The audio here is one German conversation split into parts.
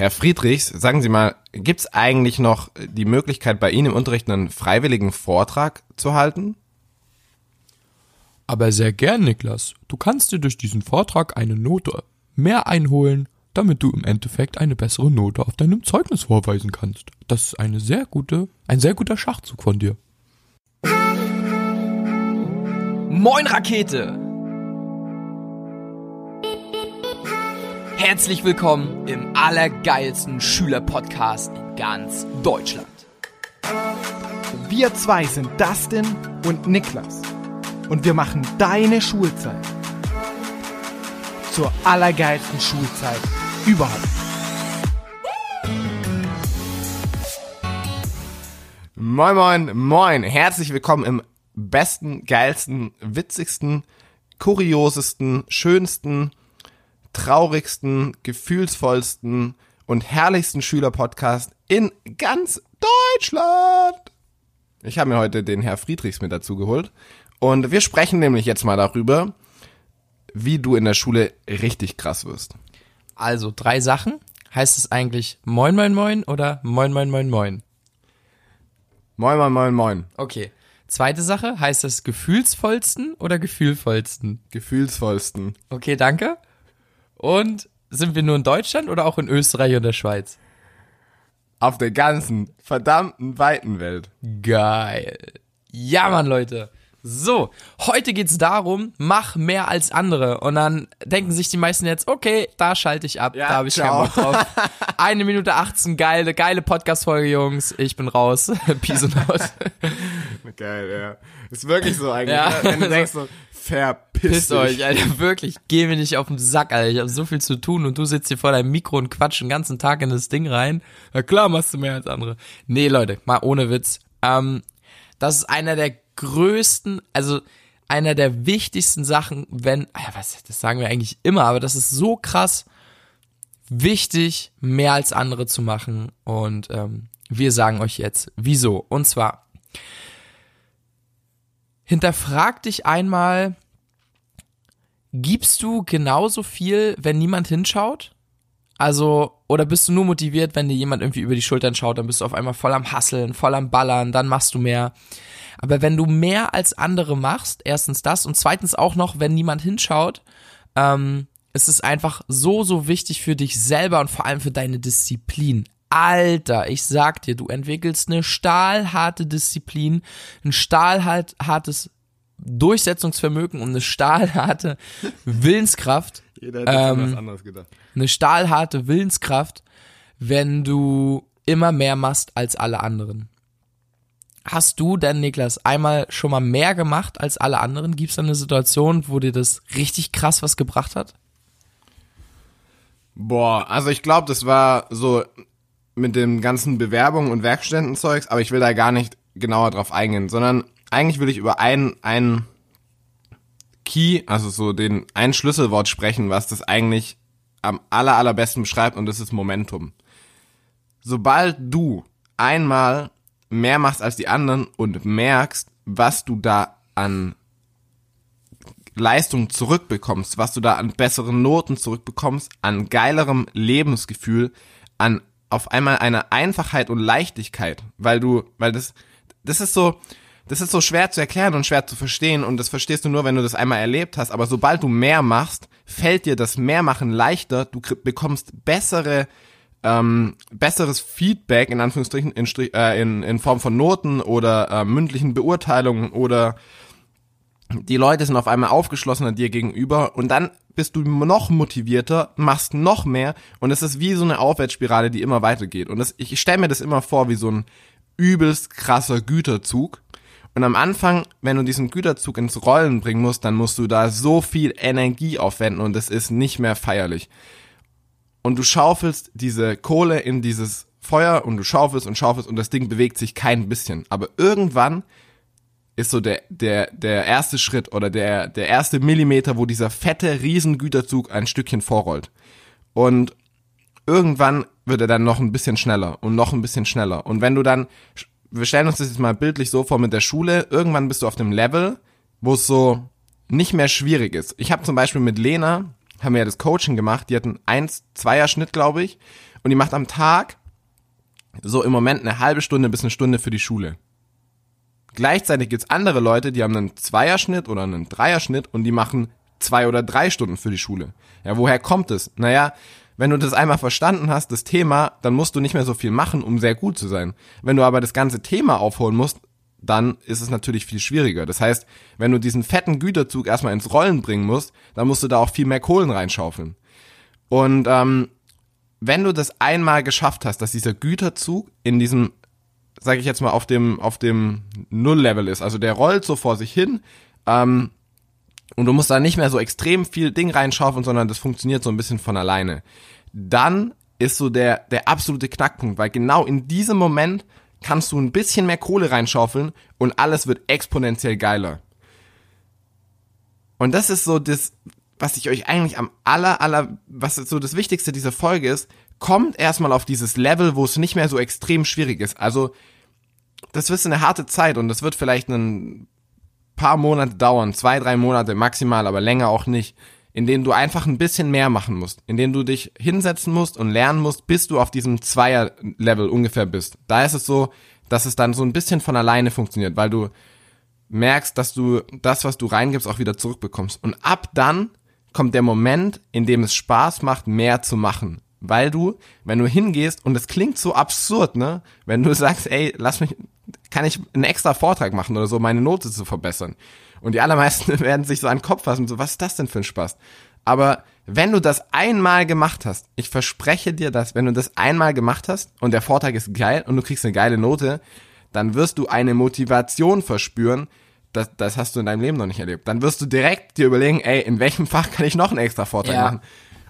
Herr Friedrichs, sagen Sie mal, gibt's eigentlich noch die Möglichkeit, bei Ihnen im Unterricht einen freiwilligen Vortrag zu halten? Aber sehr gern, Niklas. Du kannst dir durch diesen Vortrag eine Note mehr einholen, damit du im Endeffekt eine bessere Note auf deinem Zeugnis vorweisen kannst. Das ist eine sehr gute, ein sehr guter Schachzug von dir. Moin Rakete! Herzlich willkommen im allergeilsten Schülerpodcast in ganz Deutschland. Wir zwei sind Dustin und Niklas und wir machen deine Schulzeit zur allergeilsten Schulzeit überhaupt. Moin, moin, moin. Herzlich willkommen im besten, geilsten, witzigsten, kuriosesten, schönsten, traurigsten, gefühlsvollsten und herrlichsten Schülerpodcast in ganz Deutschland. Ich habe mir heute den Herr Friedrichs mit dazu geholt und wir sprechen nämlich jetzt mal darüber, wie du in der Schule richtig krass wirst. Also drei Sachen. Heißt es eigentlich Moin Moin Moin oder Moin Moin Moin Moin? Moin, moin, moin, moin. Okay. Zweite Sache, heißt es gefühlsvollsten oder gefühlvollsten? Gefühlsvollsten. Okay, danke. Und sind wir nur in Deutschland oder auch in Österreich und der Schweiz? Auf der ganzen verdammten weiten Welt. Geil. Ja, Mann, Leute. So, heute geht's darum, mach mehr als andere. Und dann denken sich die meisten jetzt, okay, da schalte ich ab, Ja, da habe ich ciao. keinen Bock drauf. Eine Minute 18, geile, geile Podcast-Folge, Jungs. Ich bin raus. Peace und out. Geil, ja. Ist wirklich so eigentlich. Ja. ne? Wenn du denkst so, verpiss Pisst euch, Alter, wirklich. Geh mir nicht auf den Sack, Alter. Ich habe so viel zu tun und du sitzt hier vor deinem Mikro und quatsch den ganzen Tag in das Ding rein. Na klar machst du mehr als andere. Nee, Leute, mal ohne Witz. Ähm, das ist einer der größten, also einer der wichtigsten Sachen, wenn, ja, was, das sagen wir eigentlich immer, aber das ist so krass wichtig, mehr als andere zu machen. Und ähm, wir sagen euch jetzt, wieso. Und zwar, hinterfrag dich einmal, gibst du genauso viel, wenn niemand hinschaut? Also, oder bist du nur motiviert, wenn dir jemand irgendwie über die Schultern schaut, dann bist du auf einmal voll am Hasseln, voll am Ballern, dann machst du mehr. Aber wenn du mehr als andere machst, erstens das und zweitens auch noch, wenn niemand hinschaut, ähm, ist es einfach so, so wichtig für dich selber und vor allem für deine Disziplin. Alter, ich sag dir, du entwickelst eine stahlharte Disziplin, ein stahlhartes Durchsetzungsvermögen und eine stahlharte Willenskraft Jeder hätte Ähm, was anderes gedacht. eine stahlharte Willenskraft, wenn du immer mehr machst als alle anderen. Hast du denn, Niklas, einmal schon mal mehr gemacht als alle anderen? Gibt es da eine Situation, wo dir das richtig krass was gebracht hat? Boah, also ich glaube, das war so mit dem ganzen Bewerbungen und Werkstättenzeugs, aber ich will da gar nicht genauer drauf eingehen, sondern eigentlich will ich über einen, einen Key, also so den, ein Schlüsselwort sprechen, was das eigentlich am aller, allerbesten beschreibt und das ist Momentum. Sobald du einmal mehr machst als die anderen und merkst, was du da an Leistung zurückbekommst, was du da an besseren Noten zurückbekommst, an geilerem Lebensgefühl, an auf einmal einer Einfachheit und Leichtigkeit, weil du, weil das, das ist so, das ist so schwer zu erklären und schwer zu verstehen und das verstehst du nur, wenn du das einmal erlebt hast, aber sobald du mehr machst, fällt dir das Mehrmachen leichter, du bekommst bessere, ähm, besseres Feedback in Anführungsstrichen in, Strich- äh, in, in Form von Noten oder äh, mündlichen Beurteilungen oder die Leute sind auf einmal aufgeschlossener dir gegenüber und dann bist du noch motivierter, machst noch mehr und es ist wie so eine Aufwärtsspirale, die immer weitergeht. Und das, ich stelle mir das immer vor wie so ein übelst krasser Güterzug. Und am Anfang, wenn du diesen Güterzug ins Rollen bringen musst, dann musst du da so viel Energie aufwenden und es ist nicht mehr feierlich. Und du schaufelst diese Kohle in dieses Feuer und du schaufelst und schaufelst und das Ding bewegt sich kein bisschen. Aber irgendwann ist so der, der, der erste Schritt oder der, der erste Millimeter, wo dieser fette Riesengüterzug ein Stückchen vorrollt. Und irgendwann wird er dann noch ein bisschen schneller und noch ein bisschen schneller. Und wenn du dann, wir stellen uns das jetzt mal bildlich so vor mit der Schule, irgendwann bist du auf dem Level, wo es so nicht mehr schwierig ist. Ich habe zum Beispiel mit Lena, haben wir ja das Coaching gemacht, die hatten 1 2er Schnitt, glaube ich. und die macht am Tag so im Moment eine halbe Stunde bis eine Stunde für die Schule. Gleichzeitig gibt's andere Leute, die haben einen Zweierschnitt oder einen Dreierschnitt und die machen zwei oder drei Stunden für die Schule. Ja, woher kommt es? Naja, wenn du das einmal verstanden hast, das Thema, dann musst du nicht mehr so viel machen, um sehr gut zu sein. Wenn du aber das ganze Thema aufholen musst, dann ist es natürlich viel schwieriger. Das heißt, wenn du diesen fetten Güterzug erstmal ins Rollen bringen musst, dann musst du da auch viel mehr Kohlen reinschaufeln. Und ähm, wenn du das einmal geschafft hast, dass dieser Güterzug in diesem, sage ich jetzt mal, auf dem auf dem Null-Level ist, also der rollt so vor sich hin, ähm, und du musst da nicht mehr so extrem viel Ding reinschaufeln, sondern das funktioniert so ein bisschen von alleine. Dann ist so der, der absolute Knackpunkt, weil genau in diesem Moment kannst du ein bisschen mehr Kohle reinschaufeln und alles wird exponentiell geiler. Und das ist so das, was ich euch eigentlich am aller, aller, was so das Wichtigste dieser Folge ist, kommt erstmal auf dieses Level, wo es nicht mehr so extrem schwierig ist. Also, das wird eine harte Zeit und das wird vielleicht ein paar Monate dauern, zwei, drei Monate maximal, aber länger auch nicht, in denen du einfach ein bisschen mehr machen musst, in denen du dich hinsetzen musst und lernen musst, bis du auf diesem Zweier-Level ungefähr bist. Da ist es so, dass es dann so ein bisschen von alleine funktioniert, weil du merkst, dass du das, was du reingibst, auch wieder zurückbekommst. Und ab dann kommt der Moment, in dem es Spaß macht, mehr zu machen. Weil du, wenn du hingehst, und es klingt so absurd, ne? Wenn du sagst, ey, lass mich, kann ich einen extra Vortrag machen oder so, meine Note zu verbessern. Und die allermeisten werden sich so an den Kopf fassen, so, was ist das denn für ein Spaß? Aber wenn du das einmal gemacht hast, ich verspreche dir das, wenn du das einmal gemacht hast und der Vortrag ist geil und du kriegst eine geile Note, dann wirst du eine Motivation verspüren, das, das hast du in deinem Leben noch nicht erlebt. Dann wirst du direkt dir überlegen, ey, in welchem Fach kann ich noch einen extra Vortrag Ja. machen?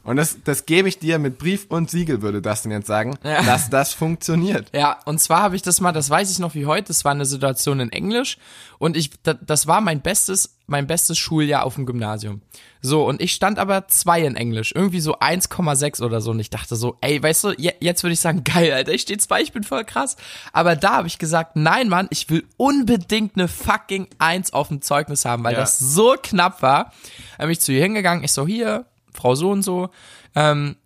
Und das, das gebe ich dir mit Brief und Siegel, würde das denn jetzt sagen, Ja. dass das funktioniert. Ja, und zwar habe ich das mal, das weiß ich noch wie heute, das war eine Situation in Englisch und ich, da, das war mein bestes, mein bestes Schuljahr auf dem Gymnasium. So, und ich stand aber zwei in Englisch, irgendwie so 1,6 oder so und ich dachte so, ey, weißt du, je, jetzt würde ich sagen, geil, Alter, ich stehe zwei, ich bin voll krass. Aber da habe ich gesagt, nein, Mann, ich will unbedingt eine fucking Eins auf dem Zeugnis haben, weil Ja. das so knapp war. Dann bin ich zu ihr hingegangen, ich so, hier, Frau so und so, ähm,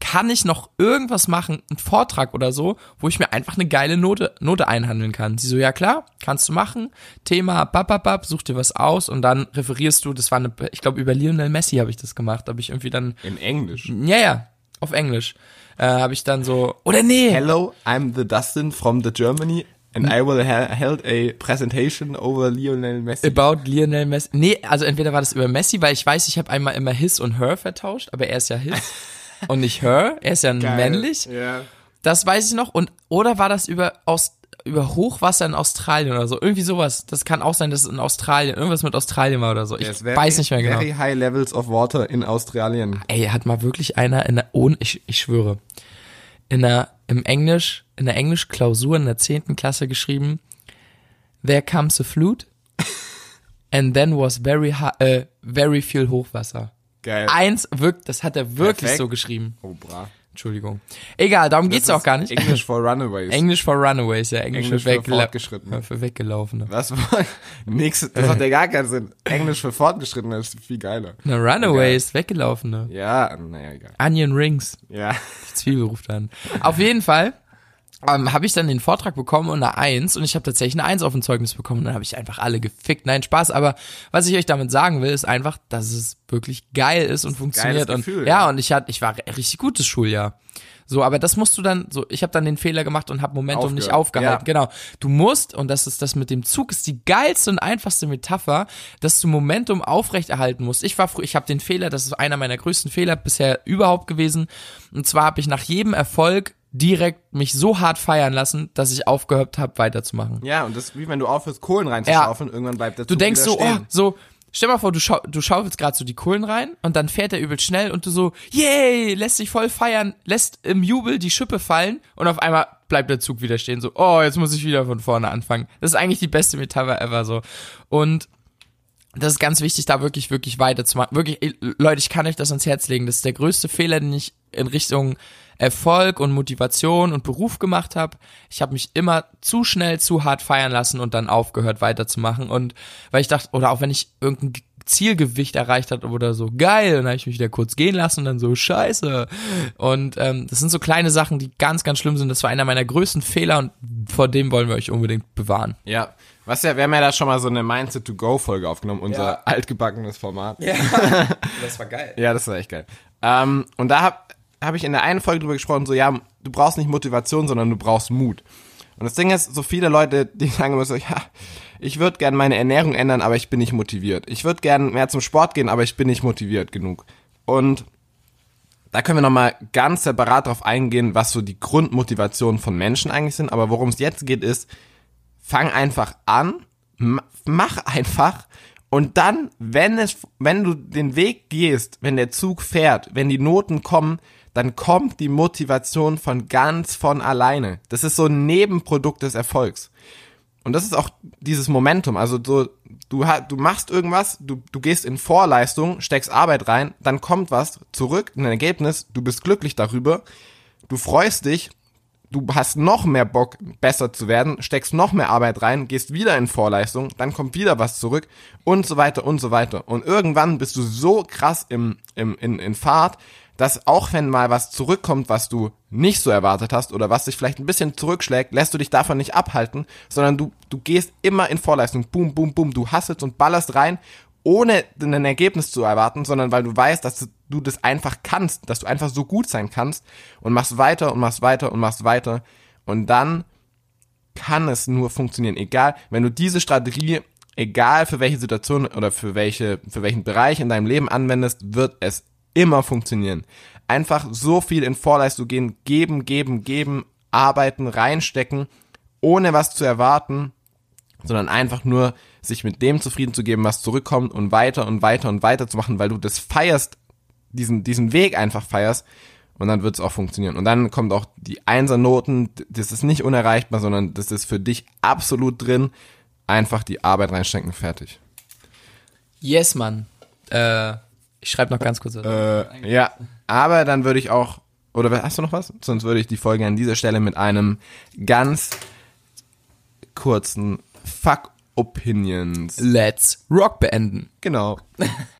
kann ich noch irgendwas machen, einen Vortrag oder so, wo ich mir einfach eine geile Note, Note einhandeln kann. Sie so, ja klar, kannst du machen. Thema, bababab, such dir was aus und dann referierst du, das war eine, ich glaube über Lionel Messi habe ich das gemacht, habe ich irgendwie dann, In Englisch. ja, ja, auf Englisch, äh, habe ich dann so, oder nee, Hello, I'm the Dustin from the Germany and I will ha held a presentation over Lionel Messi. about Lionel Messi. Nee, also entweder war das über Messi, weil ich weiß, ich habe einmal immer his und her vertauscht, aber er ist ja his und nicht her, er ist ja männlich. Ja. Das weiß ich noch. Und oder war das über aus über Hochwasser in Australien oder so? Irgendwie sowas. Das kann auch sein, dass es in Australien irgendwas mit Australien war oder so. Ich Yes, very- weiß nicht mehr genau. Very high levels of water in Australien. Ey, hat mal wirklich einer in der ohne ich, ich schwöre in der im Englisch in der Englischklausur in der zehnten Klasse geschrieben. There comes a flute and then was very äh, very viel Hochwasser. Geil. Eins wirkt, das hat er wirklich Perfekt. so geschrieben. Oh, bra. Entschuldigung. Egal, darum geht's Das auch gar nicht. Englisch for Runaways. Englisch for Runaways, ja, Englisch, Englisch für, für Fortgeschrittene. Für Weggelaufene. Was? Nix, das hat ja gar keinen Sinn. Englisch für Fortgeschrittene ist viel geiler. Na, Runaways, Weggelaufene. Ja, naja, egal. Onion Rings. Ja. Die Zwiebel ruft an. Auf jeden Fall ähm, habe ich dann den Vortrag bekommen und eine Eins und ich habe tatsächlich eine Eins auf dem Zeugnis bekommen. Dann habe ich einfach alle gefickt. Nein, Spaß. Aber was ich euch damit sagen will, ist einfach, dass es wirklich geil ist und funktioniert. und Gefühl, ja, ja. und ich hatte, ich war richtig gutes Schuljahr. So, aber das musst du dann so, ich habe dann den Fehler gemacht und habe Momentum nicht Aufgehört, aufgehalten. Genau. Du musst, und das ist das mit dem Zug, ist die geilste und einfachste Metapher, dass du Momentum aufrechterhalten musst. Ich war früh, ich habe den Fehler, das ist einer meiner größten Fehler bisher überhaupt gewesen. Und zwar habe ich nach jedem Erfolg direkt mich so hart feiern lassen, dass ich aufgehört habe, weiterzumachen. Ja, und das ist wie wenn du aufhörst, Kohlen reinzuschaufeln, irgendwann bleibt der Du Zug denkst so, oh, stehen. so, stell mal vor, du, schau, du schaufelst gerade so die Kohlen rein und dann fährt er übel schnell und du so, yay, lässt dich voll feiern, lässt im Jubel die Schippe fallen und auf einmal bleibt der Zug wieder stehen, so, oh, jetzt muss ich wieder von vorne anfangen. Das ist eigentlich die beste Metapher ever, so. Und das ist ganz wichtig, da wirklich, wirklich weiterzumachen. Wirklich, Leute, ich kann euch das ans Herz legen. Das ist der größte Fehler, den ich in Richtung Erfolg und Motivation und Beruf gemacht habe. Ich habe mich immer zu schnell, zu hart feiern lassen und dann aufgehört weiterzumachen. Und weil ich dachte, oder auch wenn ich irgendein Zielgewicht erreicht hat oder so, geil, und dann habe ich mich wieder kurz gehen lassen und dann so, scheiße. Und ähm, das sind so kleine Sachen, die ganz, ganz schlimm sind. Das war einer meiner größten Fehler und vor dem wollen wir euch unbedingt bewahren. Ja. Was ja, wir haben ja da schon mal so eine Mindset to Go Folge aufgenommen, unser Ja. altgebackenes Format. Ja, das war geil. Ja, das war echt geil. Ähm, und da habe hab ich in der einen Folge drüber gesprochen, so, ja, du brauchst nicht Motivation, sondern du brauchst Mut. Und das Ding ist, so viele Leute, die sagen immer so, ja, ich würde gern meine Ernährung ändern, aber ich bin nicht motiviert. Ich würde gern mehr zum Sport gehen, aber ich bin nicht motiviert genug. Und da können wir nochmal ganz separat drauf eingehen, was so die Grundmotivationen von Menschen eigentlich sind. Aber worum es jetzt geht, ist, fang einfach an, ma- mach einfach und dann, wenn es, wenn du den Weg gehst, wenn der Zug fährt, wenn die Noten kommen, dann kommt die Motivation von ganz von alleine. Das ist so ein Nebenprodukt des Erfolgs. Und das ist auch dieses Momentum. Also so, du, ha- du machst irgendwas, du, du gehst in Vorleistung, steckst Arbeit rein, dann kommt was zurück, ein Ergebnis, du bist glücklich darüber, du freust dich, du hast noch mehr Bock, besser zu werden, steckst noch mehr Arbeit rein, gehst wieder in Vorleistung, dann kommt wieder was zurück und so weiter und so weiter. Und irgendwann bist du so krass im, im, in, in Fahrt, dass auch wenn mal was zurückkommt, was du nicht so erwartet hast oder was dich vielleicht ein bisschen zurückschlägt, lässt du dich davon nicht abhalten, sondern du, du gehst immer in Vorleistung. Boom, boom, boom. Du hasselst und ballerst rein, ohne ein Ergebnis zu erwarten, sondern weil du weißt, dass du das einfach kannst, dass du einfach so gut sein kannst und machst weiter und machst weiter und machst weiter. Und dann kann es nur funktionieren. Egal, wenn du diese Strategie, egal für welche Situation oder für welche, für welchen Bereich in deinem Leben anwendest, wird es immer funktionieren. Einfach so viel in Vorleistung gehen, geben, geben, geben, arbeiten, reinstecken, ohne was zu erwarten, sondern einfach nur sich mit dem zufrieden zu geben, was zurückkommt und weiter und weiter und weiter zu machen, weil du das feierst, diesen, diesen Weg einfach feierst und dann wird es auch funktionieren. Und dann kommt auch die Einsernoten, das ist nicht unerreichbar, sondern das ist für dich absolut drin. Einfach die Arbeit reinstecken, fertig. Yes, Mann. Äh, ich schreibe noch ganz kurz. was. Äh, ja, aber dann würde ich auch, oder hast du noch was? Sonst würde ich die Folge an dieser Stelle mit einem ganz kurzen Fuck Opinions. Let's Rock beenden. Genau.